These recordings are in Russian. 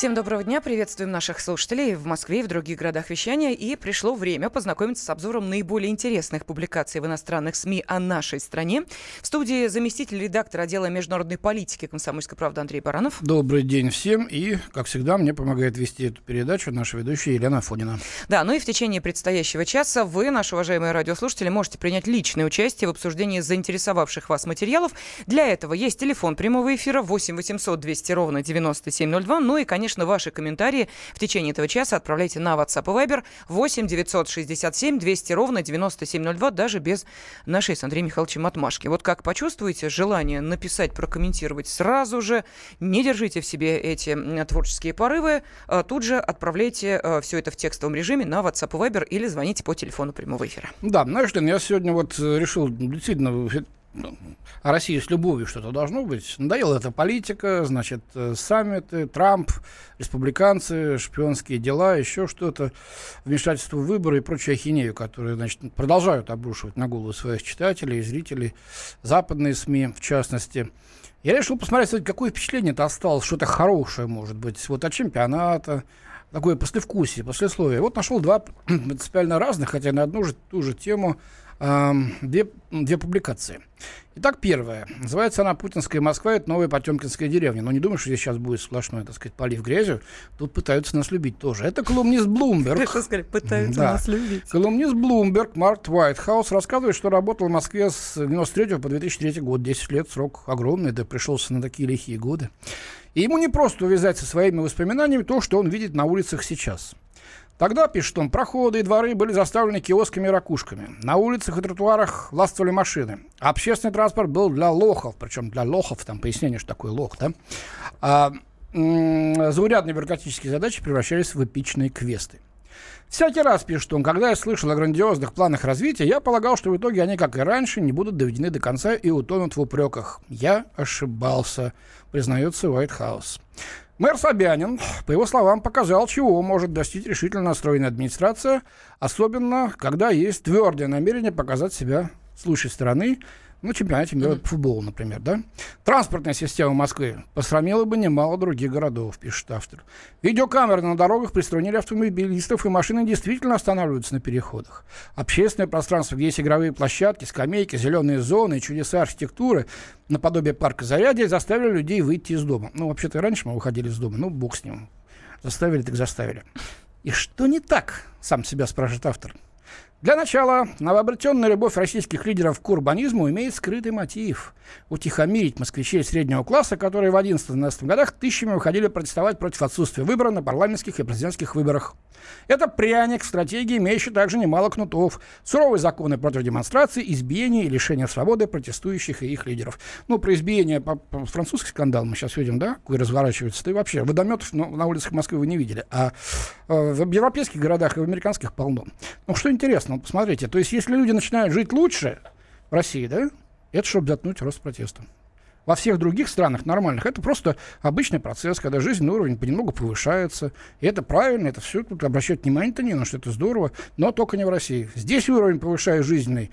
Всем доброго дня, приветствуем наших слушателей в Москве и в других городах вещания. И пришло время познакомиться с обзором наиболее интересных публикаций в иностранных СМИ о нашей стране. В студии заместитель редактора отдела международной политики «Комсомольской правды» Андрей Баранов. Добрый день всем. И, как всегда, мне помогает вести эту передачу наша ведущая Елена Фонина. Да, ну и в течение предстоящего часа вы, наши уважаемые радиослушатели, можете принять личное участие в обсуждении заинтересовавших вас материалов. Для этого есть телефон прямого эфира 8 800 200 ровно 9702. Ну и, конечно, конечно, ваши комментарии в течение этого часа отправляйте на WhatsApp и Viber 8 967 200 ровно 9702, даже без нашей с Андреем Михайловичем отмашки. Вот как почувствуете желание написать, прокомментировать сразу же, не держите в себе эти творческие порывы, а тут же отправляйте э, все это в текстовом режиме на WhatsApp и Viber или звоните по телефону прямого эфира. Да, знаешь, я сегодня вот э, решил действительно о России с любовью что-то должно быть. Надоела эта политика, значит, э, саммиты, Трамп, республиканцы, шпионские дела, еще что-то, вмешательство в выборы и прочую ахинею, которые, значит, продолжают обрушивать на голову своих читателей и зрителей, западные СМИ в частности. Я решил посмотреть, какое впечатление это осталось, что-то хорошее, может быть, вот от чемпионата, такое послевкусие, послесловие. Вот нашел два принципиально разных, хотя на одну же ту же тему две, две публикации. Итак, первая. Называется она «Путинская Москва. Это новая Потемкинская деревня». Но не думаю, что здесь сейчас будет сплошной, так сказать, полив грязью. Тут пытаются нас любить тоже. Это колумнист Блумберг. сказали, пытаются да. нас любить. Колумнист Блумберг Марк Уайтхаус рассказывает, что работал в Москве с 93 по 2003 год. 10 лет, срок огромный, да пришелся на такие лихие годы. И ему не просто увязать со своими воспоминаниями то, что он видит на улицах сейчас – Тогда, пишет он, проходы и дворы были заставлены киосками и ракушками. На улицах и тротуарах властвовали машины. Общественный транспорт был для лохов, причем для лохов, там пояснение, что такое лох, да? А, заурядные бюрократические задачи превращались в эпичные квесты. Всякий раз, пишет он, когда я слышал о грандиозных планах развития, я полагал, что в итоге они, как и раньше, не будут доведены до конца и утонут в упреках. Я ошибался, признается Уайтхаус. Мэр Собянин, по его словам, показал, чего может достичь решительно настроенная администрация, особенно когда есть твердое намерение показать себя с лучшей стороны ну, чемпионате мира mm-hmm. по футболу, например, да? Транспортная система Москвы посрамила бы немало других городов, пишет автор. Видеокамеры на дорогах приструнили автомобилистов, и машины действительно останавливаются на переходах. Общественное пространство, где есть игровые площадки, скамейки, зеленые зоны и чудеса архитектуры, наподобие парка Зарядье, заставили людей выйти из дома. Ну, вообще-то раньше мы выходили из дома, ну, бог с ним. Заставили, так заставили. И что не так, сам себя спрашивает автор. Для начала, новообретенная любовь российских лидеров к урбанизму имеет скрытый мотив – утихомирить москвичей среднего класса, которые в 11-12 годах тысячами выходили протестовать против отсутствия выбора на парламентских и президентских выборах. Это пряник, стратегии, имеющий также немало кнутов. Суровые законы против демонстраций, избиения и лишения свободы протестующих и их лидеров. Ну, про избиение, по, по французский скандал мы сейчас видим, да, какой разворачивается. Ты вообще водометов ну, на улицах Москвы вы не видели, а э, в европейских городах и в американских полно. Ну, что интересно, вот посмотрите, то есть если люди начинают жить лучше в России, да, это чтобы заткнуть рост протеста. Во всех других странах нормальных это просто обычный процесс, когда жизненный уровень понемногу повышается. И это правильно, это все тут обращать внимание-то не на что это здорово, но только не в России. Здесь уровень повышает жизненный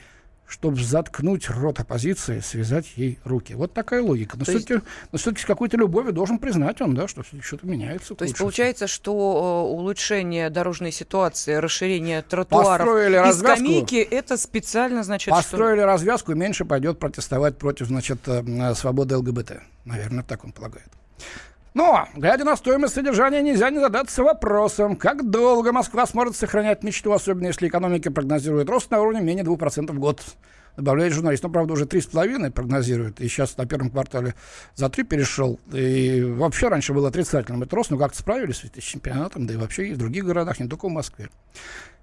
чтобы заткнуть рот оппозиции, связать ей руки. Вот такая логика. Но все-таки, все-таки с какой-то любовью должен признать он, да, что что-то меняется. То есть получается, что э, улучшение дорожной ситуации, расширение тротуаров Построили и развязку, скамейки, это специально, значит, Построили что... развязку, и меньше пойдет протестовать против, значит, э, свободы ЛГБТ. Наверное, так он полагает. Но, глядя на стоимость содержания, нельзя не задаться вопросом, как долго Москва сможет сохранять мечту, особенно если экономика прогнозирует рост на уровне менее 2% в год. Добавляет журналист. Ну, правда, уже 3,5 прогнозирует, и сейчас на первом квартале за 3 перешел. И вообще раньше был отрицательным этот рост, но как-то справились с чемпионатом, да и вообще и в других городах, не только в Москве.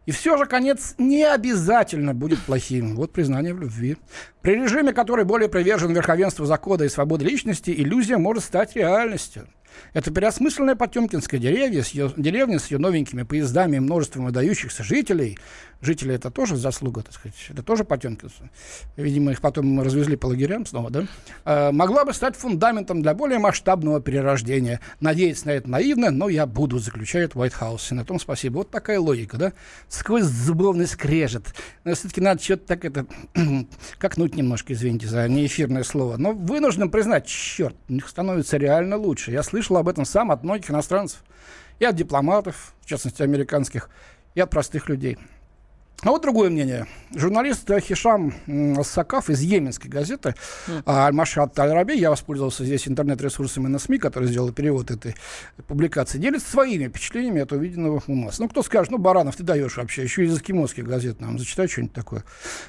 И все же конец не обязательно будет плохим. Вот признание в любви. При режиме, который более привержен верховенству закона и свободы личности, иллюзия может стать реальностью. Это переосмысленная Потемкинская деревня с ее, деревня с ее новенькими поездами и множеством выдающихся жителей. Жители это тоже заслуга, так сказать, это тоже потемкинцы. Видимо, их потом развезли по лагерям снова, да? Э, могла бы стать фундаментом для более масштабного перерождения. Надеяться на это наивно, но я буду, заключает House. И на том спасибо. Вот такая логика, да? Сквозь зубовный скрежет. Но все-таки надо что-то так это... как-нуть немножко, извините за неэфирное слово. Но вынужден признать, черт, у них становится реально лучше. Я слышал об этом сам от многих иностранцев. И от дипломатов, в частности, американских, и от простых людей. А вот другое мнение. Журналист Хишам Сакаф из Йеменской газеты mm. Аль-Машат Аль-Раби, я воспользовался здесь интернет-ресурсами на СМИ, который сделал перевод этой публикации, делится своими впечатлениями от увиденного у нас. Ну, кто скажет, ну, Баранов, ты даешь вообще, еще из эскимосских газет нам зачитай что-нибудь такое.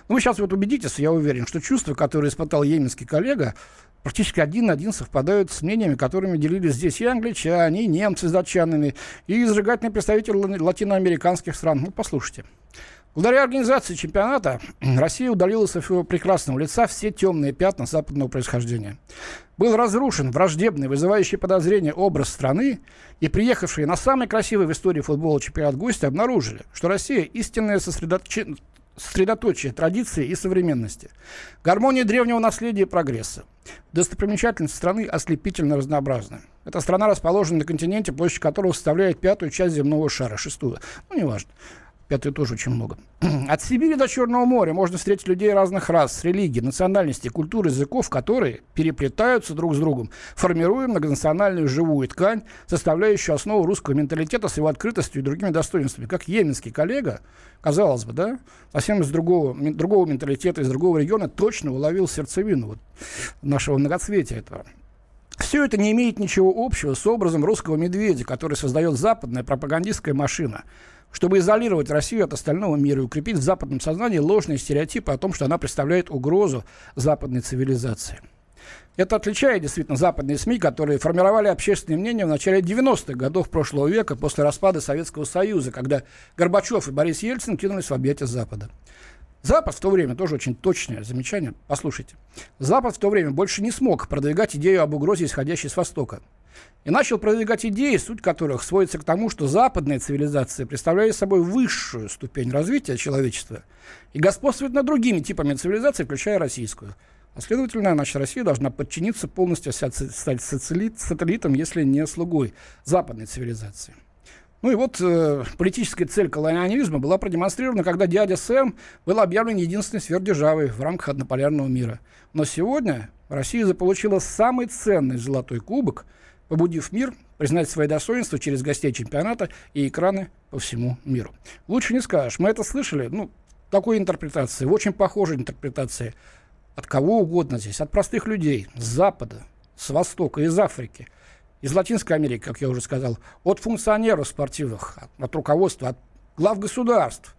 Ну, вы сейчас вот убедитесь, я уверен, что чувства, которые испытал йеменский коллега, практически один на один совпадают с мнениями, которыми делились здесь и англичане, и немцы с датчанами, и изрыгательные представители латиноамериканских стран. Ну, послушайте. Благодаря организации чемпионата Россия удалила со своего прекрасного лица все темные пятна западного происхождения. Был разрушен враждебный, вызывающий подозрения образ страны, и приехавшие на самый красивый в истории футбола чемпионат гости обнаружили, что Россия истинное сосредоточение традиции и современности, гармония древнего наследия и прогресса. Достопримечательности страны ослепительно разнообразны. Эта страна расположена на континенте, площадь которого составляет пятую часть земного шара, шестую. Ну, неважно. Пятый тоже очень много. От Сибири до Черного моря можно встретить людей разных рас, религий, национальностей, культур, языков, которые переплетаются друг с другом, формируя многонациональную живую ткань, составляющую основу русского менталитета с его открытостью и другими достоинствами. Как йеменский коллега, казалось бы, да, совсем из другого, другого менталитета, из другого региона, точно уловил сердцевину вот, нашего многоцветия этого. Все это не имеет ничего общего с образом русского медведя, который создает западная пропагандистская машина – чтобы изолировать Россию от остального мира и укрепить в западном сознании ложные стереотипы о том, что она представляет угрозу западной цивилизации. Это отличает действительно западные СМИ, которые формировали общественное мнение в начале 90-х годов прошлого века после распада Советского Союза, когда Горбачев и Борис Ельцин кинулись в объятия Запада. Запад в то время, тоже очень точное замечание, послушайте. Запад в то время больше не смог продвигать идею об угрозе, исходящей с Востока и начал продвигать идеи, суть которых сводится к тому, что западная цивилизация представляет собой высшую ступень развития человечества и господствует над другими типами цивилизации, включая российскую. А следовательно, наша Россия должна подчиниться полностью, стать сателлитом, если не слугой западной цивилизации. Ну и вот э, политическая цель колониализма была продемонстрирована, когда дядя Сэм был объявлен единственной сверхдержавой в рамках однополярного мира. Но сегодня Россия заполучила самый ценный золотой кубок – побудив мир признать свои достоинства через гостей чемпионата и экраны по всему миру. Лучше не скажешь. Мы это слышали, ну, такой интерпретации, очень похожей интерпретации от кого угодно здесь, от простых людей, с Запада, с Востока, из Африки, из Латинской Америки, как я уже сказал, от функционеров спортивных, от, от руководства, от глав государств,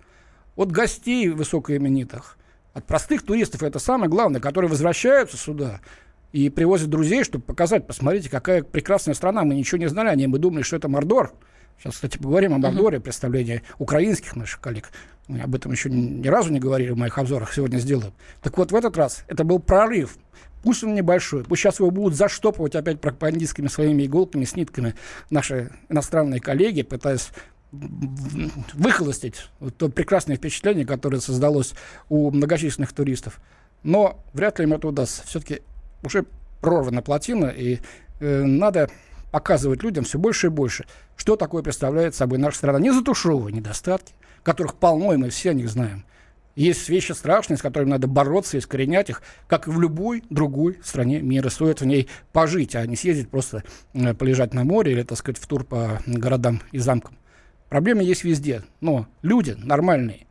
от гостей высокоименитых, от простых туристов, это самое главное, которые возвращаются сюда и привозят друзей, чтобы показать, посмотрите, какая прекрасная страна. Мы ничего не знали о ней, мы думали, что это Мордор. Сейчас, кстати, поговорим о Мордоре, представление украинских наших коллег. Мы об этом еще ни разу не говорили в моих обзорах, сегодня сделаем. Так вот, в этот раз это был прорыв. Пусть он небольшой, пусть сейчас его будут заштопывать опять пропагандистскими своими иголками, с нитками наши иностранные коллеги, пытаясь выхолостить вот то прекрасное впечатление, которое создалось у многочисленных туристов. Но вряд ли им это удастся. Все-таки уже прорвана плотина, и э, надо показывать людям все больше и больше, что такое представляет собой наша страна. Не затушевывая недостатки, которых полно, и мы все о них знаем. Есть вещи страшные, с которыми надо бороться, искоренять их, как и в любой другой стране мира. Стоит в ней пожить, а не съездить просто э, полежать на море или, так сказать, в тур по городам и замкам. Проблемы есть везде, но люди нормальные,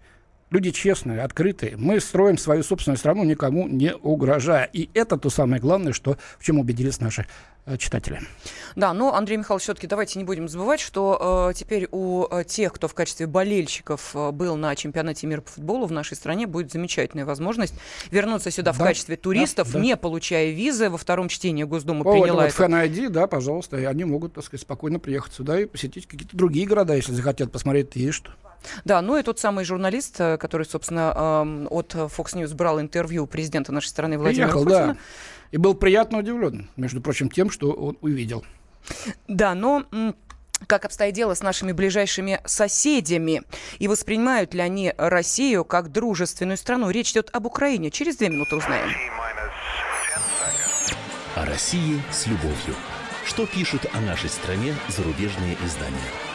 Люди честные, открытые. Мы строим свою собственную страну, никому не угрожая. И это то самое главное, что, в чем убедились наши э, читатели. Да, но, Андрей Михайлович, все-таки давайте не будем забывать, что э, теперь у э, тех, кто в качестве болельщиков э, был на чемпионате мира по футболу в нашей стране, будет замечательная возможность вернуться сюда да, в качестве туристов, да, да. не получая визы. Во втором чтении Госдума О, приняла вот это. Да, пожалуйста, и они могут, так сказать, спокойно приехать сюда и посетить какие-то другие города, если захотят посмотреть, есть что. Да, ну и тот самый журналист, э, который, собственно, от Fox News брал интервью президента нашей страны Владимира Приехал, Путина. Да. И был приятно удивлен, между прочим, тем, что он увидел. Да, но как обстоит дело с нашими ближайшими соседями? И воспринимают ли они Россию как дружественную страну? Речь идет об Украине. Через две минуты узнаем. О России с любовью. Что пишут о нашей стране зарубежные издания?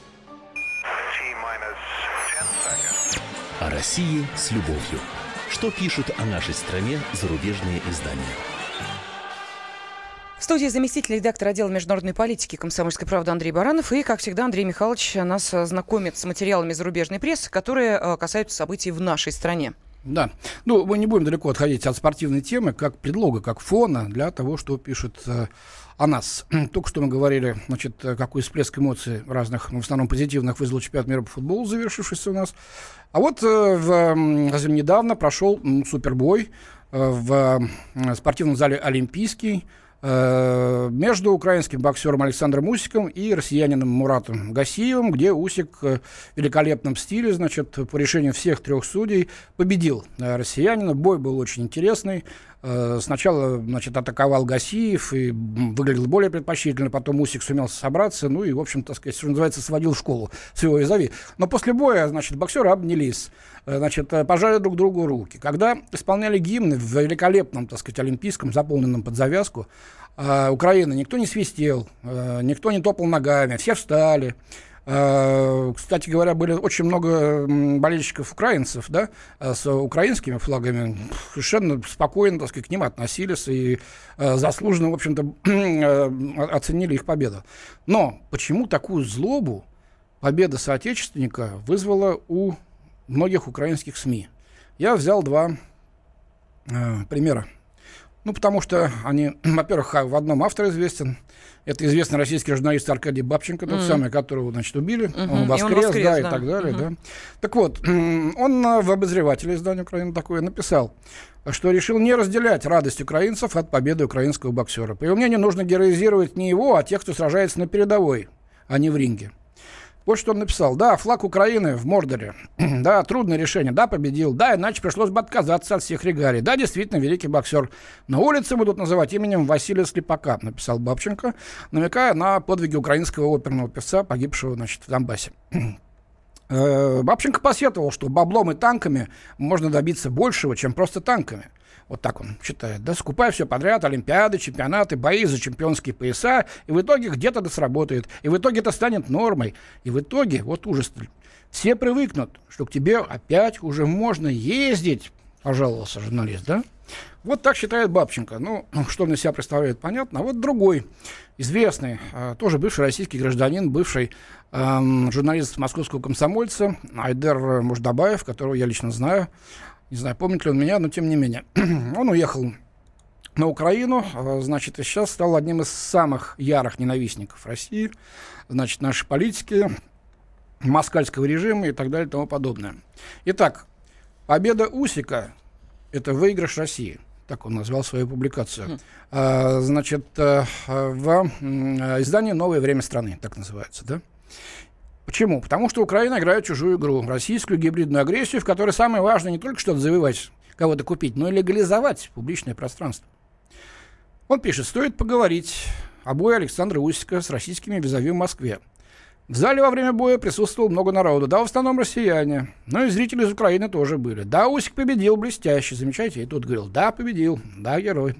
О России с любовью. Что пишут о нашей стране зарубежные издания? В студии заместитель редактора отдела международной политики комсомольской правды Андрей Баранов. И, как всегда, Андрей Михайлович нас знакомит с материалами зарубежной прессы, которые э, касаются событий в нашей стране. Да. Ну, мы не будем далеко отходить от спортивной темы, как предлога, как фона для того, что пишут э, о нас. Только что мы говорили, значит, э, какой всплеск эмоций разных, в основном позитивных, вызвал чемпионат мира по футболу, завершившийся у нас. А вот э, в, совсем недавно прошел м, супербой э, в э, спортивном зале «Олимпийский», между украинским боксером Александром Усиком и россиянином Муратом Гасиевым, где Усик э, в великолепном стиле, значит, по решению всех трех судей победил э, россиянина. Бой был очень интересный. Э, Сначала, значит, атаковал Гасиев и выглядел более предпочтительно, потом Усик сумел собраться, ну и, в общем, так сказать, что называется, сводил в школу своего визави. Но после боя, значит, боксеры обнялись, э, значит, э, пожали друг другу руки. Когда исполняли гимны в великолепном, так сказать, олимпийском, заполненном под завязку, Украины, никто не свистел, никто не топал ногами, все встали. Э, Кстати говоря, были очень много болельщиков украинцев, да, э, с украинскими флагами. Совершенно спокойно, так сказать, к ним относились и э, заслуженно, в общем-то, оценили их победу. Но почему такую злобу победа соотечественника вызвала у многих украинских СМИ? Я взял два примера. Ну, потому что они, во-первых, в одном автор известен. Это известный российский журналист Аркадий Бабченко, тот Мгм. самый, которого, значит, убили. Мгм. Он И он воскрес, воскрес, да, и да. так далее, Мгм. да. Так вот, он а, в обозревателе издания Украины такое написал, что решил не разделять радость украинцев от победы украинского боксера. По его мнению, нужно героизировать не его, а тех, кто сражается на передовой, а не в ринге. Вот что он написал. Да, флаг Украины в Мордоре. да, трудное решение. Да, победил. Да, иначе пришлось бы отказаться от всех регалий. Да, действительно, великий боксер. На улице будут называть именем Василия Слепака, написал Бабченко, намекая на подвиги украинского оперного певца, погибшего, значит, в Донбассе. Э, Бабченко посетовал, что баблом и танками можно добиться большего, чем просто танками. Вот так он считает, да, скупая все подряд, олимпиады, чемпионаты, бои за чемпионские пояса, и в итоге где-то это сработает, и в итоге это станет нормой, и в итоге, вот ужас, все привыкнут, что к тебе опять уже можно ездить, пожаловался журналист, да? Вот так считает Бабченко. Ну, что он из себя представляет, понятно. А вот другой, известный, э, тоже бывший российский гражданин, бывший эм, журналист московского комсомольца Айдер Муждабаев, которого я лично знаю. Не знаю, помнит ли он меня, но тем не менее. он уехал на Украину, э, значит, и сейчас стал одним из самых ярых ненавистников России, значит, нашей политики, москальского режима и так далее и тому подобное. Итак, победа Усика – это выигрыш России. Так он назвал свою публикацию. А, значит, э, в э, издании «Новое время страны», так называется, да? Почему? Потому что Украина играет чужую игру, российскую гибридную агрессию, в которой самое важное не только что завоевать, кого-то купить, но и легализовать публичное пространство. Он пишет, стоит поговорить о бое Александра Усика с российскими визави в Москве. В зале во время боя присутствовало много народу. Да, в основном россияне. Но и зрители из Украины тоже были. Да, Усик победил блестяще. Замечаете? И тут говорил, да, победил. Да, герой.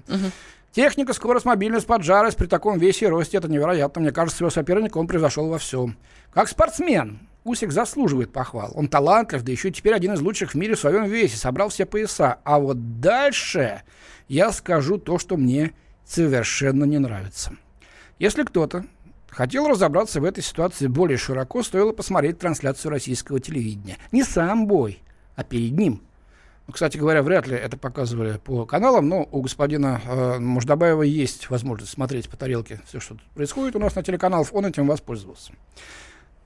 Техника, скорость, мобильность, поджарость при таком весе и росте это невероятно. Мне кажется, своего соперника он превзошел во всем. Как спортсмен Усик заслуживает похвал. Он талантлив, да еще и теперь один из лучших в мире в своем весе. Собрал все пояса. А вот дальше я скажу то, что мне совершенно не нравится. Если кто-то хотел разобраться в этой ситуации более широко, стоило посмотреть трансляцию российского телевидения. Не сам бой, а перед ним. Кстати говоря, вряд ли это показывали по каналам, но у господина э, Муждабаева есть возможность смотреть по тарелке все, что происходит у нас на телеканалах, он этим воспользовался.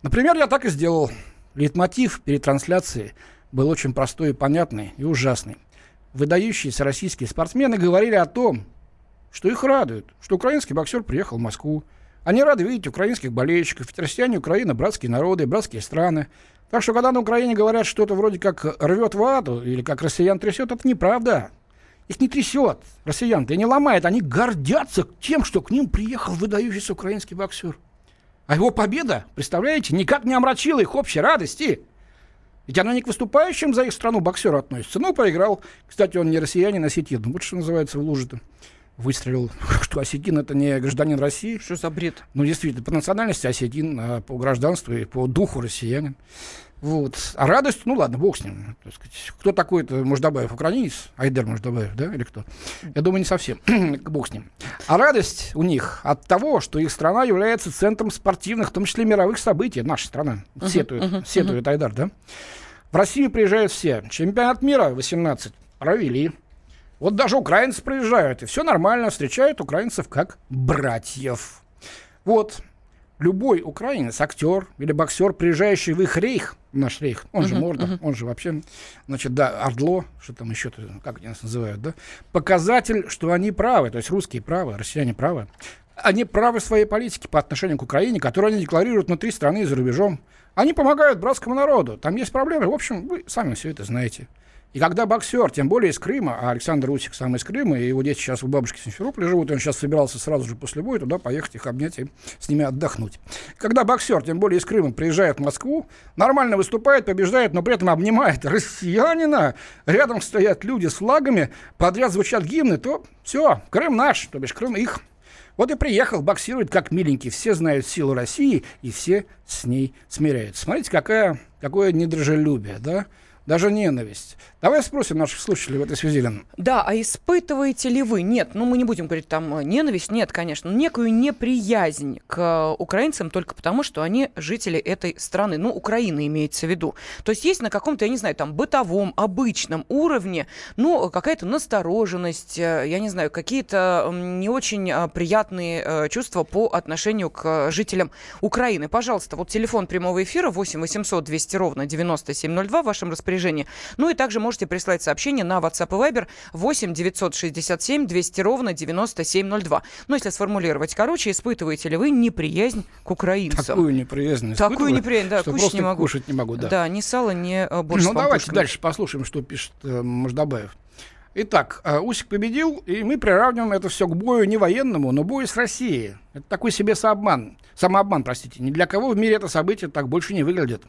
Например, я так и сделал. Лейтмотив перед трансляцией был очень простой и понятный, и ужасный. Выдающиеся российские спортсмены говорили о том, что их радует, что украинский боксер приехал в Москву. Они рады видеть украинских болельщиков, ведь россияне Украина – братские народы, братские страны. Так что, когда на Украине говорят что-то вроде как рвет вату или как россиян трясет, это неправда. Их не трясет, россиян-то, и не ломает. Они гордятся тем, что к ним приехал выдающийся украинский боксер. А его победа, представляете, никак не омрачила их общей радости. Ведь она не к выступающим за их страну боксеру относится. Ну, проиграл. Кстати, он не россиянин, а осетин. Вот что называется в луже-то. Выстрелил, что осетин это не гражданин России. Что за бред? Ну, действительно, по национальности осетин, а по гражданству и по духу россиянин. Вот. А радость, ну ладно, бог с ним. Так сказать. Кто такой-то Муждабаев? Украинец? Айдер Муждабаев, да, или кто? Я думаю, не совсем. бог с ним. А радость у них от того, что их страна является центром спортивных, в том числе мировых событий. Наша страна. Сетует, uh-huh, uh-huh, сетует uh-huh. Айдар, да? В Россию приезжают все. Чемпионат мира 18 провели. Вот даже украинцы приезжают, и все нормально, встречают украинцев как братьев. Вот, любой украинец, актер или боксер, приезжающий в их рейх, наш рейх, он же uh-huh. он же вообще, значит, да, Ордло, что там еще, как они нас называют, да, показатель, что они правы, то есть русские правы, россияне правы. Они правы в своей политике по отношению к Украине, которую они декларируют внутри страны и за рубежом. Они помогают братскому народу. Там есть проблемы. В общем, вы сами все это знаете. И когда боксер, тем более из Крыма, а Александр Усик сам из Крыма, и его дети сейчас у бабушки в Симферополе живут, и он сейчас собирался сразу же после боя туда поехать, их обнять и с ними отдохнуть. Когда боксер, тем более из Крыма, приезжает в Москву, нормально выступает, побеждает, но при этом обнимает россиянина, рядом стоят люди с флагами, подряд звучат гимны, то все, Крым наш, то бишь Крым их. Вот и приехал, боксирует как миленький. Все знают силу России, и все с ней смиряются. Смотрите, какая, какое недружелюбие, да? даже ненависть. Давай спросим наших слушателей в этой связи, Лен. Да, а испытываете ли вы, нет, ну мы не будем говорить там э, ненависть, нет, конечно, некую неприязнь к э, украинцам только потому, что они жители этой страны, ну, Украины имеется в виду. То есть есть на каком-то, я не знаю, там бытовом, обычном уровне, ну, какая-то настороженность, э, я не знаю, какие-то не очень приятные чувства по отношению к жителям Украины. Пожалуйста, вот телефон прямого эфира 8 800 200 ровно 9702 в вашем распоряжении. Ну и также можете прислать сообщение на WhatsApp и Viber 8 967 200 ровно 9702. Ну, если сформулировать короче, испытываете ли вы неприязнь к украинцам? Такую неприязнь Такую неприязнь, да, кушать не могу. кушать не могу, да. Да, ни сало, ни э, борщ Ну, давайте дальше послушаем, что пишет э, Мождабаев. Итак, э, Усик победил, и мы приравниваем это все к бою не военному, но бою с Россией. Это такой себе сообман. Самообман, простите. Ни для кого в мире это событие так больше не выглядит.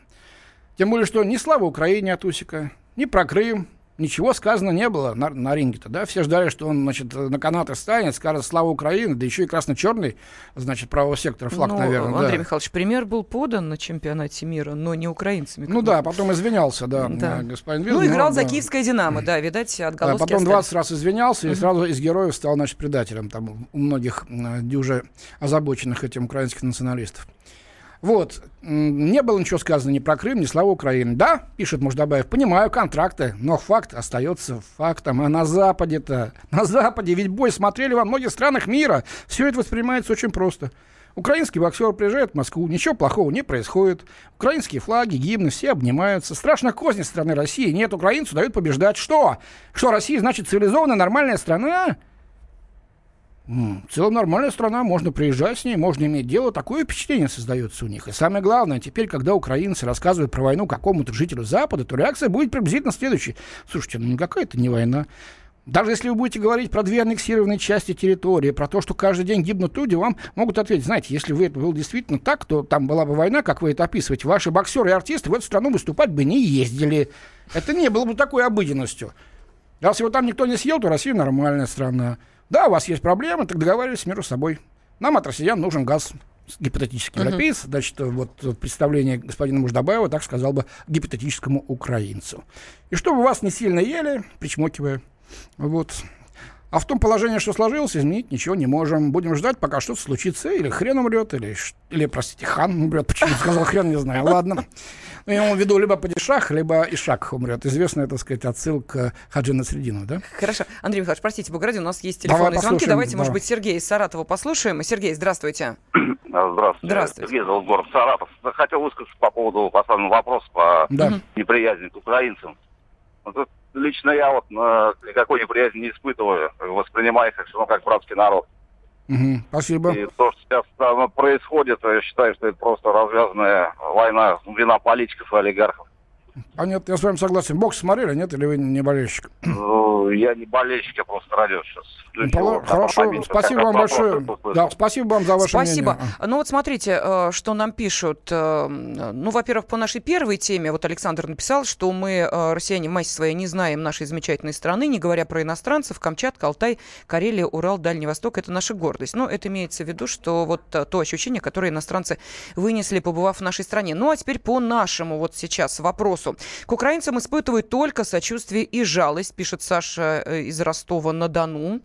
Тем более, что ни слава Украине от Усика, ни про Крым, ничего сказано не было на, на ринге-то, да, все ждали, что он, значит, на канаты станет, скажет «Слава Украине», да еще и красно-черный, значит, правого сектора флаг, ну, наверное, Андрей да. Михайлович, пример был подан на чемпионате мира, но не украинцами. Ну да, потом извинялся, да, да. господин Вилл. Ну, играл но, за да. киевское «Динамо», да, видать, отголоски да, Потом остались. 20 раз извинялся и сразу из героев стал, значит, предателем, там, у многих э, дюже озабоченных этим украинских националистов. Вот. Не было ничего сказано ни про Крым, ни слава Украины. Да, пишет Муждабаев, понимаю контракты, но факт остается фактом. А на Западе-то, на Западе ведь бой смотрели во многих странах мира. Все это воспринимается очень просто. Украинский боксер приезжает в Москву, ничего плохого не происходит. Украинские флаги, гимны, все обнимаются. Страшно козни страны России. Нет, украинцу дают побеждать. Что? Что Россия значит цивилизованная, нормальная страна? В целом нормальная страна, можно приезжать с ней, можно иметь дело. Такое впечатление создается у них. И самое главное, теперь, когда украинцы рассказывают про войну какому-то жителю Запада, то реакция будет приблизительно следующей. Слушайте, ну никакая это не война. Даже если вы будете говорить про две аннексированные части территории, про то, что каждый день гибнут люди, вам могут ответить, знаете, если вы это было действительно так, то там была бы война, как вы это описываете, ваши боксеры и артисты в эту страну выступать бы не ездили. Это не было бы такой обыденностью. Если его там никто не съел, то Россия нормальная страна. Да, у вас есть проблемы, так договаривайтесь между собой. Нам от россиян нужен газ гипотетический европеец, uh-huh. значит, вот представление господина Муждабаева, так сказал бы, гипотетическому украинцу. И чтобы вас не сильно ели, причмокивая, вот. А в том положении, что сложилось, изменить ничего не можем. Будем ждать, пока что-то случится. Или хрен умрет, или, или простите, хан умрет. Почему сказал хрен, не знаю. Ладно. Ну, я имел в виду либо падишах, либо ишак умрет. Известная, так сказать, отсылка Хаджи Насредину, да? Хорошо. Андрей Михайлович, простите, Бугради, у нас есть телефонные Давай звонки. Давайте, давай. может быть, Сергей из Саратова послушаем. Сергей, здравствуйте. Здравствуйте. Здравствуйте. Сергей зовут город Саратов. Хотел высказаться по поводу поставленного вопроса по да. неприязни к украинцам. Вот лично я вот э, никакой неприязни не испытываю. Воспринимаю их все равно как братский народ. Угу, спасибо. И то, что сейчас там происходит, я считаю, что это просто развязанная война, вина политиков и олигархов. Понятно, я с вами согласен. Бокс смотрели, нет, или вы не болельщик? Ну, я не болельщик, я просто радио сейчас. Ну, хорошо, спасибо вам большое. Да, спасибо вам за ваше спасибо. мнение. Ну вот смотрите, э, что нам пишут. Э, ну, во-первых, по нашей первой теме, вот Александр написал, что мы, э, россияне, массе своей, не знаем нашей замечательной страны, не говоря про иностранцев, Камчатка, Алтай, Карелия, Урал, Дальний Восток, это наша гордость. Но это имеется в виду, что вот то ощущение, которое иностранцы вынесли, побывав в нашей стране. Ну, а теперь по нашему вот сейчас вопросу. К украинцам испытывают только сочувствие и жалость, пишет Саша э, из Ростова-на-Дону.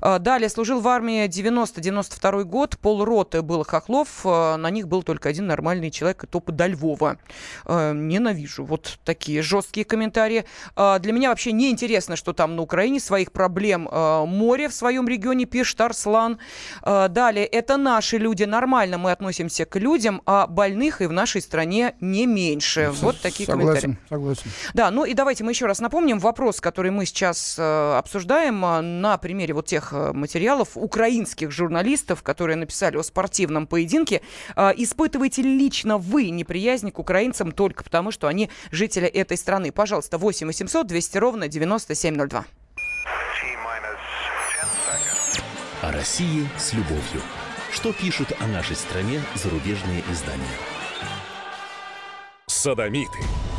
А, далее служил в армии 90-92 год, полроты было хохлов, а, на них был только один нормальный человек, и то подо Львова. Ненавижу вот такие жесткие комментарии. Для меня вообще не интересно, что там на Украине, своих проблем море в своем регионе, пишет Арслан. Далее, это наши люди, нормально мы относимся к людям, а больных и в нашей стране не меньше. Вот такие согласен, комментарии. Согласен. Да, ну и давайте мы еще раз напомним вопрос, который мы сейчас э, обсуждаем э, на примере вот тех э, материалов украинских журналистов, которые написали о спортивном поединке. Э, испытываете ли лично вы неприязнь к украинцам только потому, что они жители этой страны? Пожалуйста, 8 800 200 ровно 9702. О России с любовью. Что пишут о нашей стране зарубежные издания? Садомиты,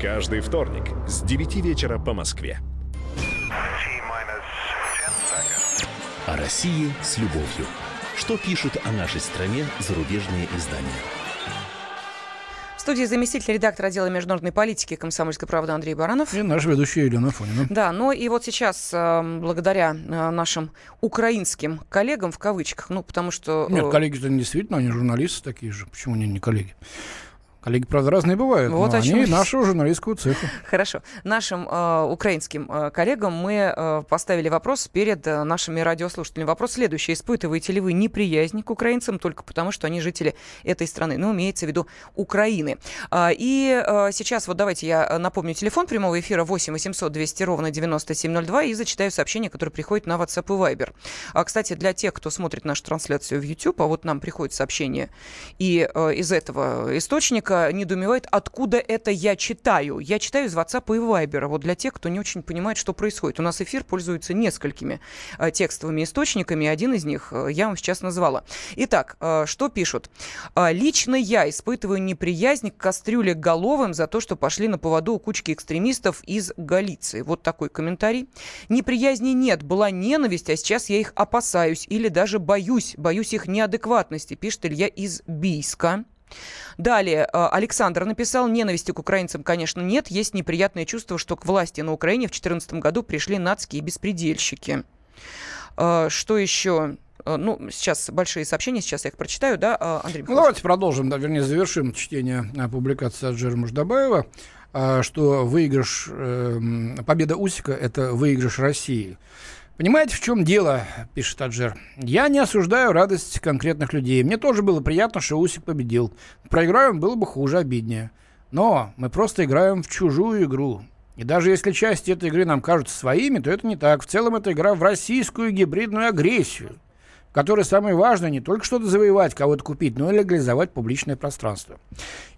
Каждый вторник с 9 вечера по Москве. О России с любовью. Что пишут о нашей стране зарубежные издания? В студии заместитель редактора отдела международной политики комсомольской правды Андрей Баранов. И наш ведущий Елена Фонина. Да, ну и вот сейчас, э, благодаря э, нашим украинским коллегам, в кавычках, ну потому что... Нет, э, коллеги-то действительно, они журналисты такие же. Почему они не коллеги? Коллеги, правда, разные бывают, вот но они нашего журналистского цеха. Хорошо. Нашим э, украинским э, коллегам мы э, поставили вопрос перед э, нашими радиослушателями. Вопрос следующий. Испытываете ли вы неприязнь к украинцам только потому, что они жители этой страны? Ну, имеется в виду Украины. Э, и э, сейчас вот давайте я напомню телефон прямого эфира 8 800 200 ровно 9702 и зачитаю сообщение, которое приходит на WhatsApp и Viber. А, кстати, для тех, кто смотрит нашу трансляцию в YouTube, а вот нам приходит сообщение и э, из этого источника, Вероника недоумевает, откуда это я читаю. Я читаю из WhatsApp и Viber. Вот для тех, кто не очень понимает, что происходит. У нас эфир пользуется несколькими э, текстовыми источниками. Один из них э, я вам сейчас назвала. Итак, э, что пишут? Лично я испытываю неприязнь к кастрюле головым за то, что пошли на поводу у кучки экстремистов из Галиции. Вот такой комментарий. Неприязни нет, была ненависть, а сейчас я их опасаюсь или даже боюсь. Боюсь их неадекватности, пишет Илья из Бийска. Далее, э, Александр написал, ненависти к украинцам, конечно, нет. Есть неприятное чувство, что к власти на Украине в 2014 году пришли нацкие беспредельщики. Э, что еще? Э, ну, сейчас большие сообщения, сейчас я их прочитаю, да, Андрей Ну, давайте продолжим, да, вернее, завершим чтение публикации Аджира Муждабаева, что выигрыш, победа Усика – это выигрыш России. Понимаете, в чем дело, пишет Аджер. Я не осуждаю радость конкретных людей. Мне тоже было приятно, что Усик победил. Проиграем было бы хуже, обиднее. Но мы просто играем в чужую игру. И даже если части этой игры нам кажутся своими, то это не так. В целом это игра в российскую гибридную агрессию, в которой самое важное не только что-то завоевать, кого-то купить, но и легализовать публичное пространство.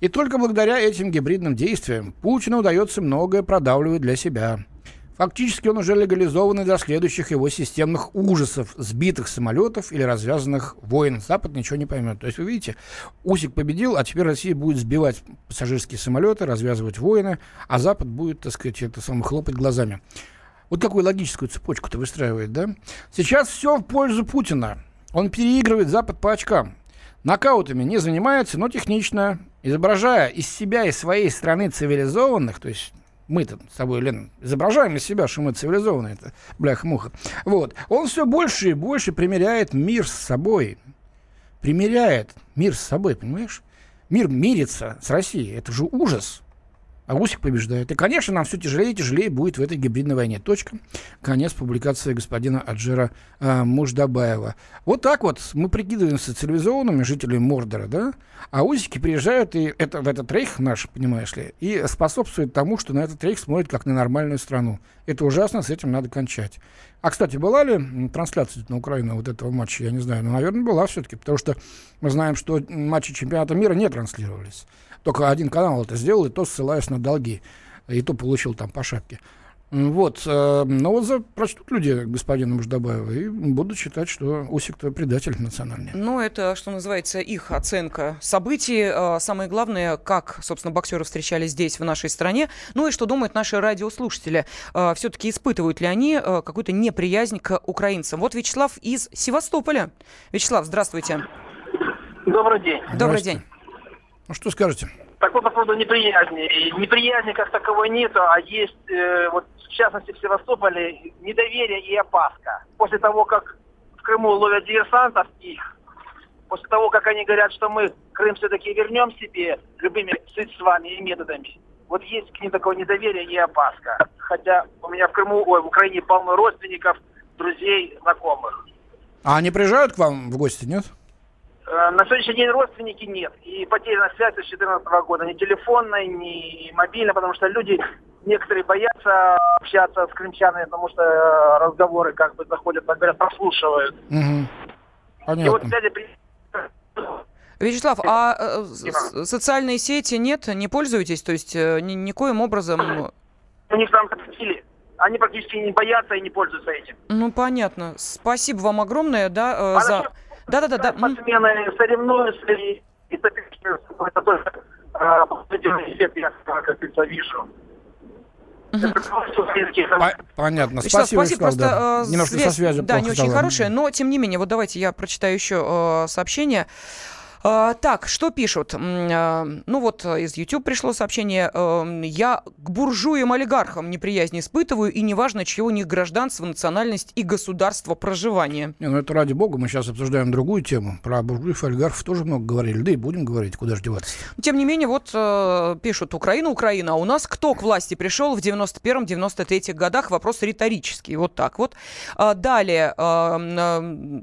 И только благодаря этим гибридным действиям Путину удается многое продавливать для себя – Фактически он уже легализованный для следующих его системных ужасов, сбитых самолетов или развязанных войн. Запад ничего не поймет. То есть, вы видите, Усик победил, а теперь Россия будет сбивать пассажирские самолеты, развязывать войны, а Запад будет, так сказать, это самое, хлопать глазами. Вот какую логическую цепочку-то выстраивает, да? Сейчас все в пользу Путина. Он переигрывает Запад по очкам. Нокаутами не занимается, но технично, изображая из себя и своей страны цивилизованных, то есть мы-то с тобой, Лен, изображаем из себя, что мы цивилизованные, это бляха-муха. Вот. Он все больше и больше примеряет мир с собой. Примеряет мир с собой, понимаешь? Мир мирится с Россией. Это же ужас. А Усик побеждает. И, конечно, нам все тяжелее и тяжелее будет в этой гибридной войне. Точка. Конец публикации господина Аджера э, Муждабаева. Вот так вот мы прикидываемся цивилизованными жителями Мордора, да? А Усики приезжают и это, в этот рейх наш, понимаешь ли, и способствуют тому, что на этот рейх смотрят как на нормальную страну. Это ужасно, с этим надо кончать. А, кстати, была ли трансляция на Украину вот этого матча? Я не знаю. Но, наверное, была все-таки, потому что мы знаем, что матчи чемпионата мира не транслировались. Только один канал это сделал, и то ссылаясь на долги. И то получил там по шапке. Вот. Э, но вот за, прочтут люди господина Муждабаева и будут считать, что Усик-то предатель национальный. Ну, это, что называется, их оценка событий. Э, самое главное, как, собственно, боксеры встречались здесь, в нашей стране. Ну и что думают наши радиослушатели. Э, Все-таки испытывают ли они какую-то неприязнь к украинцам? Вот Вячеслав из Севастополя. Вячеслав, здравствуйте. Добрый день. Добрый день. Ну что скажете? Так вот, по поводу неприязни. Неприязни как таковой нету, а есть, э, вот в частности в Севастополе, недоверие и опаска. После того, как в Крыму ловят диверсантов их, после того, как они говорят, что мы Крым все-таки вернем себе любыми средствами и методами, вот есть к ним такое недоверие и опаска. Хотя у меня в Крыму, ой, в Украине полно родственников, друзей, знакомых. А они приезжают к вам в гости, нет? Э, на сегодняшний день родственники нет. И потеряна связь с 2014 года. Ни телефонной, ни мобильной, потому что люди, некоторые боятся общаться с крымчанами, потому что э, разговоры как бы заходят, так говорят, прослушивают. Угу. Понятно. И вот связи Вячеслав, а э, социальные сети нет, не пользуетесь? То есть э, ни, никоим образом... У них там запретили. Они практически не боятся и не пользуются этим. Ну, понятно. Спасибо вам огромное, да, э, а за... Насчет да-да-да. да. Спортсмены соревнуются, и, и это тоже позитивный эффект, я, как говорится, вижу. Понятно. Вячеслав, спасибо, спасибо. Просто да. э, Немножко связь, со связью Да, не очень хорошая, но тем не менее, вот давайте я прочитаю еще э, сообщение. А, так, что пишут? А, ну вот э, из YouTube пришло сообщение. Эм, я к буржуям-олигархам неприязнь испытываю, и неважно, чье у них гражданство, национальность и государство проживания. Не, ну это ради бога, мы сейчас обсуждаем другую тему. Про буржуев и олигархов тоже много говорили, да и будем говорить, куда же деваться. Тем не менее, вот э, пишут, Украина, Украина, а у нас кто к власти пришел в 91-93 годах? Вопрос риторический, вот так вот. А, далее, э,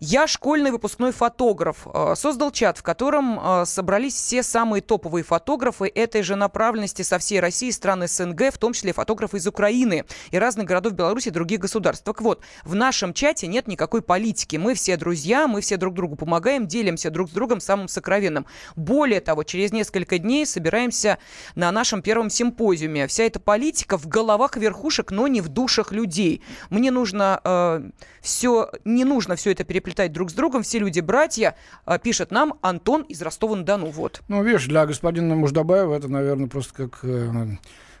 я школьный выпускной фотограф, создал чат, в котором э, собрались все самые топовые фотографы этой же направленности со всей России, стран СНГ, в том числе фотографы из Украины и разных городов Беларуси и других государств. Так вот, в нашем чате нет никакой политики. Мы все друзья, мы все друг другу помогаем, делимся друг с другом самым сокровенным. Более того, через несколько дней собираемся на нашем первом симпозиуме. Вся эта политика в головах верхушек, но не в душах людей. Мне нужно э, все, не нужно все это переплетать друг с другом. Все люди братья, э, пишет нам нам Антон из Ростова-на-Дону. Вот. Ну, видишь, для господина Муждабаева это, наверное, просто как э,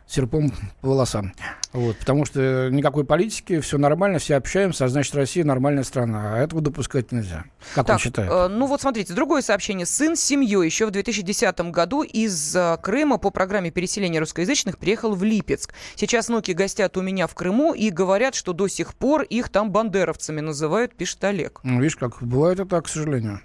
серпом по волосам. Вот, потому что никакой политики, все нормально, все общаемся, а значит, Россия нормальная страна. А этого допускать нельзя. Как так, он считает? Э, ну вот смотрите, другое сообщение. Сын с семьей еще в 2010 году из э, Крыма по программе переселения русскоязычных приехал в Липецк. Сейчас внуки гостят у меня в Крыму и говорят, что до сих пор их там бандеровцами называют, пишет Олег. Ну, видишь, как бывает это, к сожалению.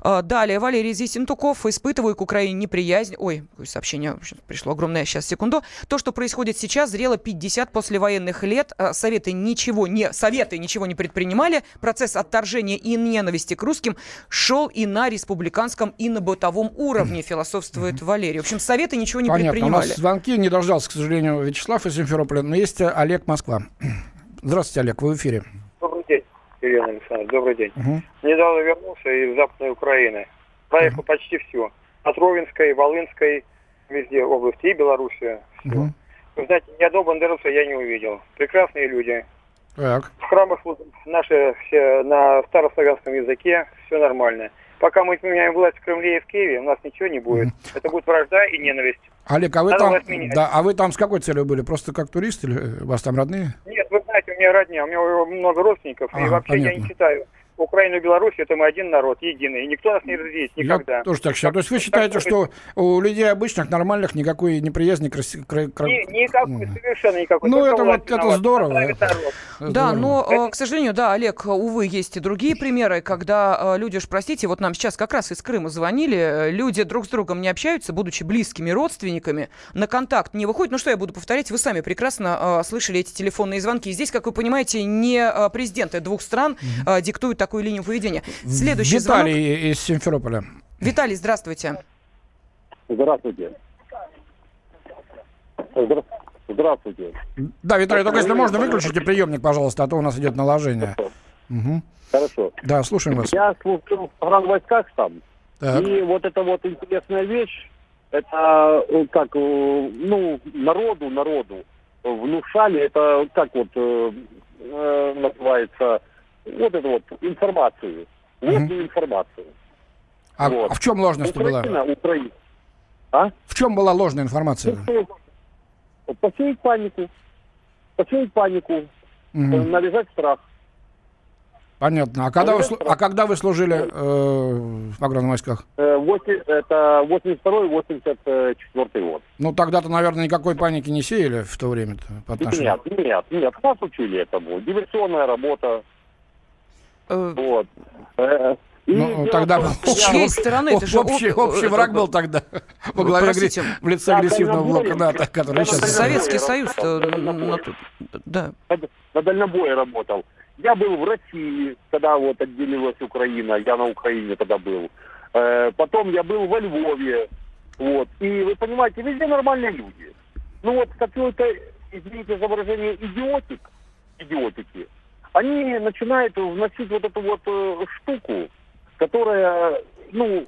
А, далее, Валерий Зисентуков. Испытываю к Украине неприязнь. Ой, сообщение пришло огромное. Сейчас, секунду. То, что происходит сейчас, зрело 50 послевоенных лет. А, советы ничего не, советы ничего не предпринимали. Процесс отторжения и ненависти к русским шел и на республиканском, и на бытовом уровне, философствует Валерий. В общем, советы ничего не Понятно. предпринимали. У нас звонки не дождался, к сожалению, Вячеслав из Симферополя, но есть Олег Москва. Здравствуйте, Олег, вы в эфире. Елена Александровна, добрый день. Угу. Недавно вернулся из Западной Украины. Проехал угу. почти все. От Ровенской, Волынской, везде области и Белоруссия. Угу. Вы знаете, ни одного бандеровца я не увидел. Прекрасные люди. Так. В храмах наши все на старославянском языке, все нормально. Пока мы поменяем власть в Кремле и в Киеве, у нас ничего не будет. Mm-hmm. Это будет вражда и ненависть. Олег, а вы там, да, а вы там с какой целью были? Просто как турист или у вас там родные? Нет, вы знаете, у меня родня, у меня много родственников, ага, и вообще понятно. я не считаю Украину и Беларусь это мы один народ, единый. И никто нас не разделит никогда. Я тоже так считаю. То есть вы считаете, что у людей обычных, нормальных, никакой неприязни к России? Ни, никакой, совершенно никакой. Ну, это вот это здорово. Да, но, э, к сожалению, да, Олег, увы, есть и другие примеры, когда э, люди, уж простите, вот нам сейчас как раз из Крыма звонили, э, люди друг с другом не общаются, будучи близкими родственниками, на контакт не выходят. Ну что я буду повторять, вы сами прекрасно слышали эти телефонные звонки. Здесь, как вы понимаете, не президенты двух стран диктуют такую линию поведения. Следующий Виталий звонок. из Симферополя. Виталий, здравствуйте. Здравствуйте. Здравствуйте. Да, Виталий, только если можно, выключите приемник, пожалуйста, а то у нас идет наложение. Угу. Хорошо. Да, слушаем вас. Я служил в войсках там. Так. И вот эта вот интересная вещь, это э, как, э, ну, народу, народу внушали, это как вот э называется, вот эту вот информацию, ложную информацию. А, вот. а в чем ложность была? Украина. А? В чем была ложная информация? Посеять панику. Посеять панику. Угу. Навязать страх. Понятно. А когда, вы, а когда вы служили э, в пограничных войсках? Э, 8, это 82-84 год. Ну, тогда-то, наверное, никакой паники не сеяли в то время по отношению? Нет, нет, нет. Нас учили этому. Диверсионная работа. Э, вот. Э, ну, тогда с чьей стороны? Это же общий, общий враг был тогда во главе Простите, в лице агрессивного блока НАТО, который сейчас... Советский Союз да. На дальнобое работал. Я был в России, когда вот отделилась Украина, я на Украине тогда был. Э, потом я был во Львове, вот. И вы понимаете, везде нормальные люди. Ну вот какой-то, извините за выражение, идиотик, идиотики, они начинают вносить вот эту вот э, штуку, которая, ну,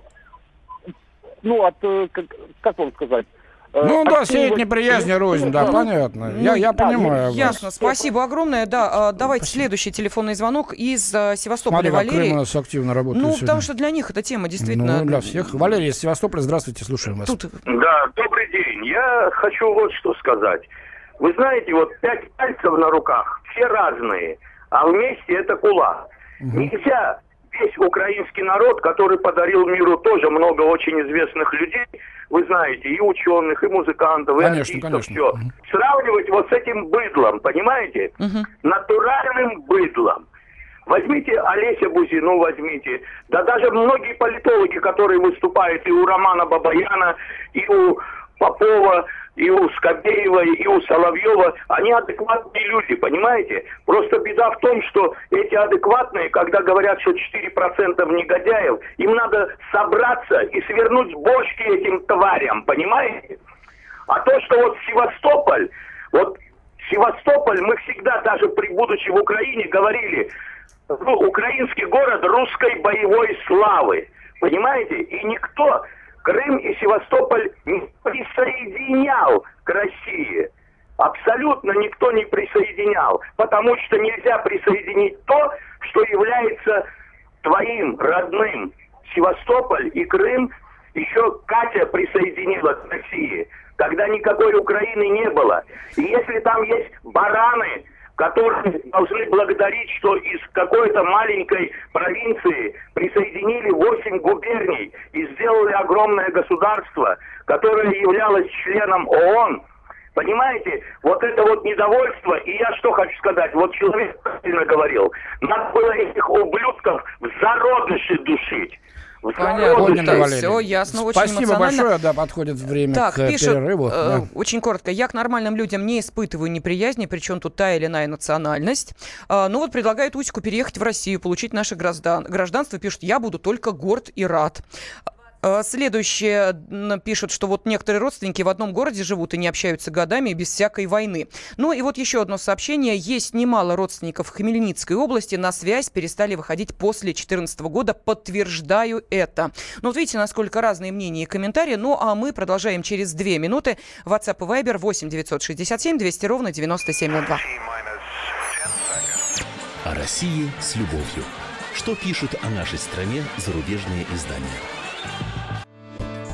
ну, от, э, как, как вам сказать, э, ну да, сеять неприязнь и рознь, да, понятно. Я, я да, понимаю. Ясно, спасибо огромное. Да, а, давайте спасибо. следующий телефонный звонок из а, Севастополя. Смотри, Валерий. Крым у нас активно работает Ну, сегодня. потому что для них эта тема действительно... Ну, для всех. Валерий из Севастополя, здравствуйте, слушаем вас. Тут... Да, добрый день. Я хочу вот что сказать. Вы знаете, вот пять пальцев на руках, все разные а вместе это кулак. Угу. Нельзя весь украинский народ, который подарил миру тоже много очень известных людей, вы знаете, и ученых, и музыкантов, и конечно, артистов, конечно. все, угу. сравнивать вот с этим быдлом, понимаете? Угу. Натуральным быдлом. Возьмите Олеся Бузину, возьмите. Да даже многие политологи, которые выступают и у Романа Бабаяна, и у Попова, и у Скобеева, и у Соловьева, они адекватные люди, понимаете? Просто беда в том, что эти адекватные, когда говорят, что 4% негодяев, им надо собраться и свернуть бошки этим тварям, понимаете? А то, что вот Севастополь, вот Севастополь, мы всегда, даже при будучи в Украине, говорили, ну, украинский город русской боевой славы, понимаете? И никто Крым и Севастополь не присоединял к России. Абсолютно никто не присоединял, потому что нельзя присоединить то, что является твоим родным. Севастополь и Крым еще Катя присоединила к России, когда никакой Украины не было. И если там есть бараны, которые должны благодарить, что из какой-то маленькой провинции присоединили 8 губерний и сделали огромное государство, которое являлось членом ООН. Понимаете, вот это вот недовольство, и я что хочу сказать, вот человек правильно говорил, надо было этих ублюдков в зародыше душить. Понятно, все ясно, очень Спасибо большое, да, подходит время так, к пишут, перерыву. Э, да. Очень коротко. Я к нормальным людям не испытываю неприязни, причем тут та или иная национальность. А, ну вот предлагают Усику переехать в Россию, получить наше граждан, гражданство. Пишут, я буду только горд и рад. Э, следующее пишут, что вот некоторые родственники в одном городе живут и не общаются годами без всякой войны. Ну и вот еще одно сообщение. Есть немало родственников в Хмельницкой области. На связь перестали выходить после 2014 года. Подтверждаю это. Ну вот видите, насколько разные мнения и комментарии. Ну а мы продолжаем через две минуты. WhatsApp и Viber 8 967 200 ровно 9702. О России с любовью. Что пишут о нашей стране зарубежные издания?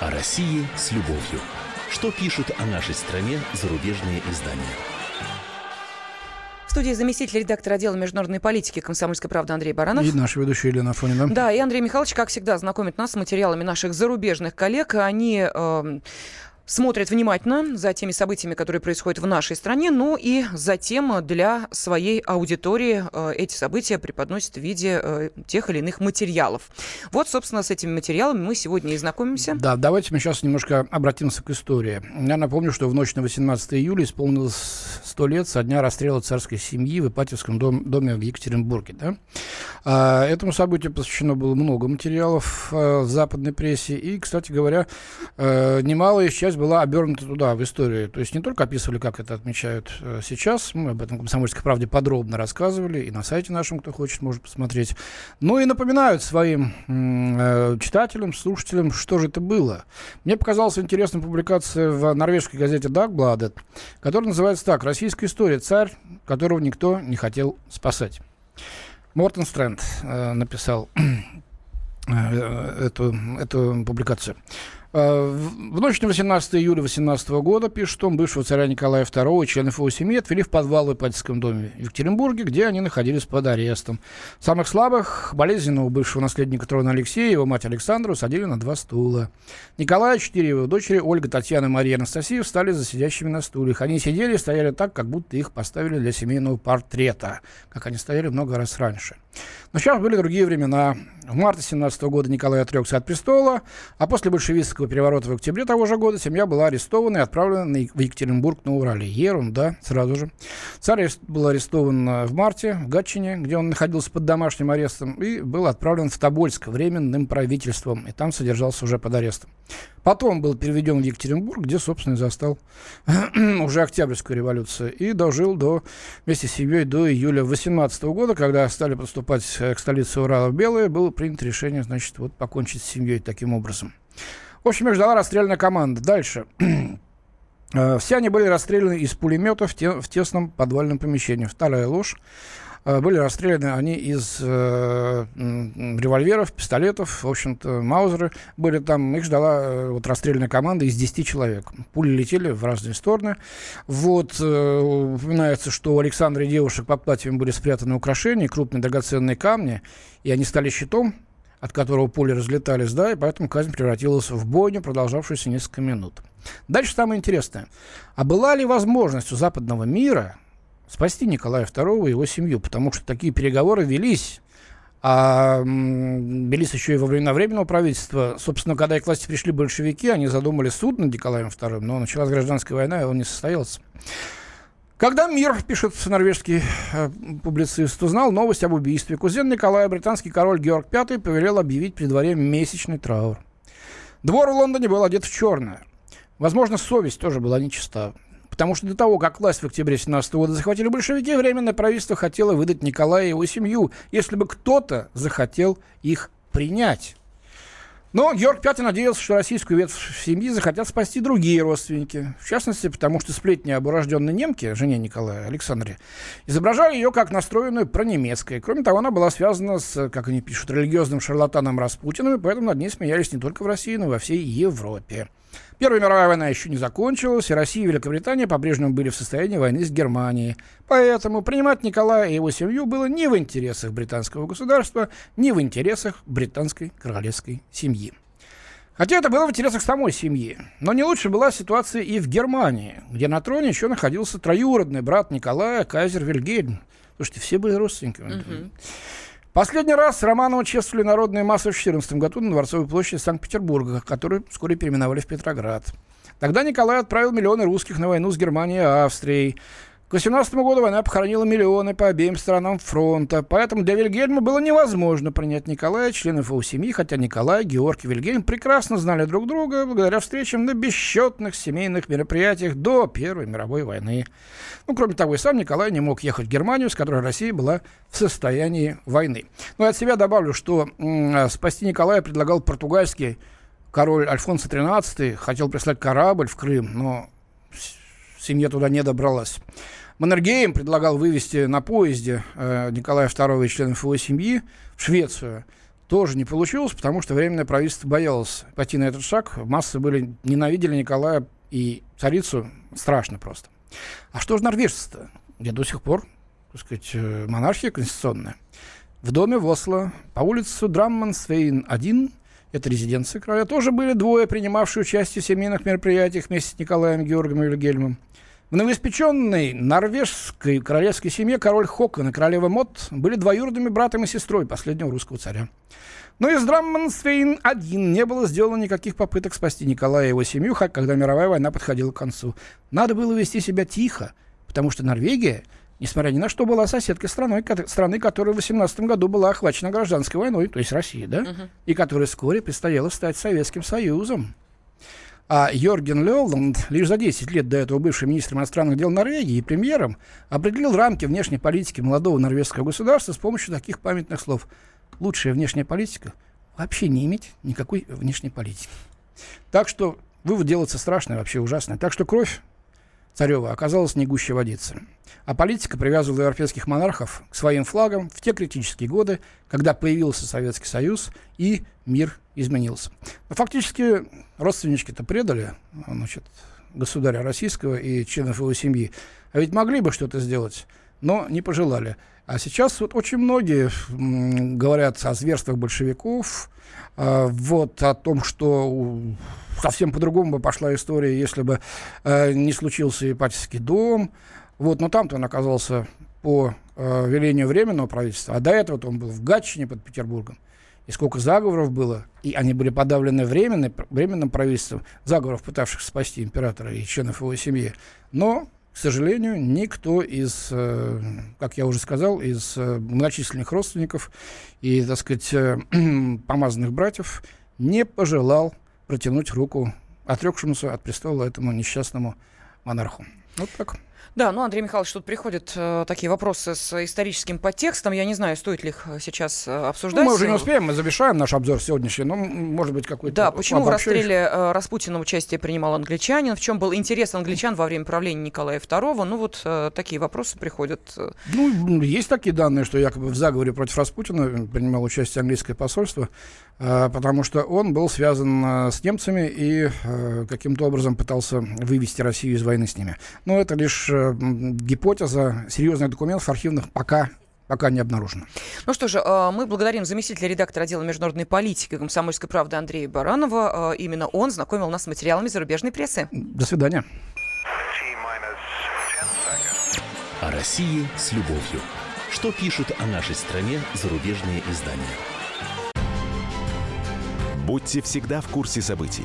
О России с любовью. Что пишут о нашей стране зарубежные издания? В студии заместитель редактора отдела международной политики «Комсомольской правды» Андрей Баранов. И наш ведущий Елена Фонина. Да, и Андрей Михайлович, как всегда, знакомит нас с материалами наших зарубежных коллег. Они... Э, смотрят внимательно за теми событиями, которые происходят в нашей стране, ну и затем для своей аудитории э, эти события преподносят в виде э, тех или иных материалов. Вот, собственно, с этими материалами мы сегодня и знакомимся. Да, давайте мы сейчас немножко обратимся к истории. Я напомню, что в ночь на 18 июля исполнилось 100 лет со дня расстрела царской семьи в Ипатьевском дом, доме в Екатеринбурге. Да? А, этому событию посвящено было много материалов а, в западной прессе. И, кстати говоря, а, немалая часть была обернута туда, в историю. То есть не только описывали, как это отмечают а, сейчас, мы об этом в «Комсомольской правде» подробно рассказывали, и на сайте нашем, кто хочет, может посмотреть, но и напоминают своим а, читателям, слушателям, что же это было. Мне показалась интересная публикация в норвежской газете «Дагбладет», которая называется так «Российская история. Царь, которого никто не хотел спасать». Мортон Стрэнд э, написал э, эту, эту публикацию. Э, в ночь на 18 июля 18 года, пишет он, бывшего царя Николая II и членов его семьи отвели в подвал в Ипатьевском доме в Екатеринбурге, где они находились под арестом. Самых слабых, болезненного бывшего наследника трона Алексея и его мать Александру садили на два стула. Николая, четыре его дочери, Ольга, Татьяна, Мария, Анастасия, встали за сидящими на стульях. Они сидели и стояли так, как будто их поставили для семейного портрета, как они стояли много раз раньше. Но сейчас были другие времена. В марте 17 года Николай отрекся от престола, а после большевистского переворота в октябре того же года семья была арестована и отправлена в Екатеринбург на Урале. Ерунда, сразу же. Царь был арестован э, в марте в Гатчине, где он находился под домашним арестом, и был отправлен в Тобольск временным правительством, и там содержался уже под арестом. Потом был переведен в Екатеринбург, где, собственно, и застал уже Октябрьскую революцию, и дожил до, вместе с семьей до июля 18 года, когда стали поступать э, к столице Урала в Белое, было принято решение, значит, вот покончить с семьей таким образом. В общем, их ждала расстрельная команда. Дальше. Э, все они были расстреляны из пулеметов в, те, в тесном подвальном помещении. Вторая ложь. Э, были расстреляны они из э, револьверов, пистолетов, в общем-то, маузеры были там. Их ждала э, вот расстрельная команда из 10 человек. Пули летели в разные стороны. Вот э, упоминается, что у Александра и девушек под платьем были спрятаны украшения, крупные драгоценные камни, и они стали щитом от которого пули разлетались, да, и поэтому казнь превратилась в бойню, продолжавшуюся несколько минут. Дальше самое интересное. А была ли возможность у западного мира спасти Николая II и его семью, потому что такие переговоры велись. А велись еще и во времена Временного правительства. Собственно, когда к власти пришли большевики, они задумали суд над Николаем II, но началась гражданская война, и он не состоялся. Когда мир, пишет норвежский э, публицист, узнал новость об убийстве, кузен Николая, британский король Георг V, повелел объявить при дворе месячный траур. Двор в Лондоне был одет в черное. Возможно, совесть тоже была нечиста. Потому что до того, как власть в октябре 17 года захватили большевики, Временное правительство хотело выдать Николая и его семью, если бы кто-то захотел их принять. Но Георг V надеялся, что российскую ветвь семьи захотят спасти другие родственники. В частности, потому что сплетни об урожденной немке, жене Николая Александре, изображали ее как настроенную пронемецкой. Кроме того, она была связана с, как они пишут, религиозным шарлатаном Распутиным, и поэтому над ней смеялись не только в России, но и во всей Европе. Первая мировая война еще не закончилась, и Россия и Великобритания по-прежнему были в состоянии войны с Германией. Поэтому принимать Николая и его семью было не в интересах британского государства, не в интересах британской королевской семьи. Хотя это было в интересах самой семьи. Но не лучше была ситуация и в Германии, где на троне еще находился троюродный брат Николая, кайзер Вильгельм. Слушайте, все были родственниками. Угу. Последний раз Романова чествовали народные массы в 2014 году на Дворцовой площади Санкт-Петербурга, которую вскоре переименовали в Петроград. Тогда Николай отправил миллионы русских на войну с Германией и Австрией. К 18 году война похоронила миллионы по обеим сторонам фронта, поэтому для Вильгельма было невозможно принять Николая, членов его семьи, хотя Николай, Георг и Вильгельм прекрасно знали друг друга благодаря встречам на бесчетных семейных мероприятиях до Первой мировой войны. Ну, кроме того, и сам Николай не мог ехать в Германию, с которой Россия была в состоянии войны. Ну, от себя добавлю, что м- спасти Николая предлагал португальский король Альфонсо XIII, хотел прислать корабль в Крым, но семья туда не добралась. Маннергейм предлагал вывести на поезде э, Николая II и членов его семьи в Швецию. Тоже не получилось, потому что Временное правительство боялось пойти на этот шаг. Массы были, ненавидели Николая и царицу страшно просто. А что же норвежцы-то, где до сих пор, так сказать, э, монархия конституционная? В доме в Осло по улице Драммансвейн-1 это резиденция короля, тоже были двое, принимавшие участие в семейных мероприятиях вместе с Николаем Георгом и Вильгельмом. В новоиспеченной норвежской королевской семье король Хокон и королева Мот были двоюродными братом и сестрой последнего русского царя. Но из Драммансвейн-1 не было сделано никаких попыток спасти Николая и его семью, когда мировая война подходила к концу. Надо было вести себя тихо, потому что Норвегия, несмотря ни на что, была соседкой страной, страны, которая в 18 году была охвачена гражданской войной, то есть Россией, да, uh-huh. и которая вскоре предстояло стать Советским Союзом. А Йорген Лёланд, лишь за 10 лет до этого бывший министром иностранных дел Норвегии и премьером, определил рамки внешней политики молодого норвежского государства с помощью таких памятных слов. Лучшая внешняя политика – вообще не иметь никакой внешней политики. Так что вывод делается страшный, вообще ужасный. Так что кровь Царева оказалась не гуще водицы. А политика привязывала европейских монархов к своим флагам в те критические годы, когда появился Советский Союз и мир изменился. Но фактически родственнички-то предали значит, государя российского и членов его семьи. А ведь могли бы что-то сделать, но не пожелали. А сейчас вот очень многие говорят о зверствах большевиков, э, вот о том, что совсем по-другому бы пошла история, если бы э, не случился Ипатьевский дом. Вот, но там-то он оказался по э, велению Временного правительства, а до этого он был в Гатчине под Петербургом. И сколько заговоров было, и они были подавлены временным, временным правительством, заговоров, пытавших спасти императора и членов его семьи. Но, к сожалению, никто из, э, как я уже сказал, из э, многочисленных родственников и, так сказать, э, помазанных братьев не пожелал протянуть руку отрекшемуся от престола этому несчастному монарху. Вот так. Да, ну, Андрей Михайлович, тут приходят э, такие вопросы с историческим подтекстом. Я не знаю, стоит ли их э, сейчас э, обсуждать. Ну, мы уже не успеем, мы завершаем наш обзор сегодняшний, но, может быть, какой-то... Да, почему в расстреле э, Распутина участие принимал англичанин? В чем был интерес англичан во время правления Николая II? Ну, вот э, такие вопросы приходят. Э. Ну, есть такие данные, что якобы в заговоре против Распутина принимал участие английское посольство. Э, потому что он был связан э, с немцами и э, каким-то образом пытался вывести Россию из войны с ними. Но это лишь гипотеза, серьезных документов архивных пока пока не обнаружено. Ну что же, мы благодарим заместителя редактора отдела международной политики комсомольской правды Андрея Баранова. Именно он знакомил нас с материалами зарубежной прессы. До свидания. О России с любовью. Что пишут о нашей стране зарубежные издания? Будьте всегда в курсе событий.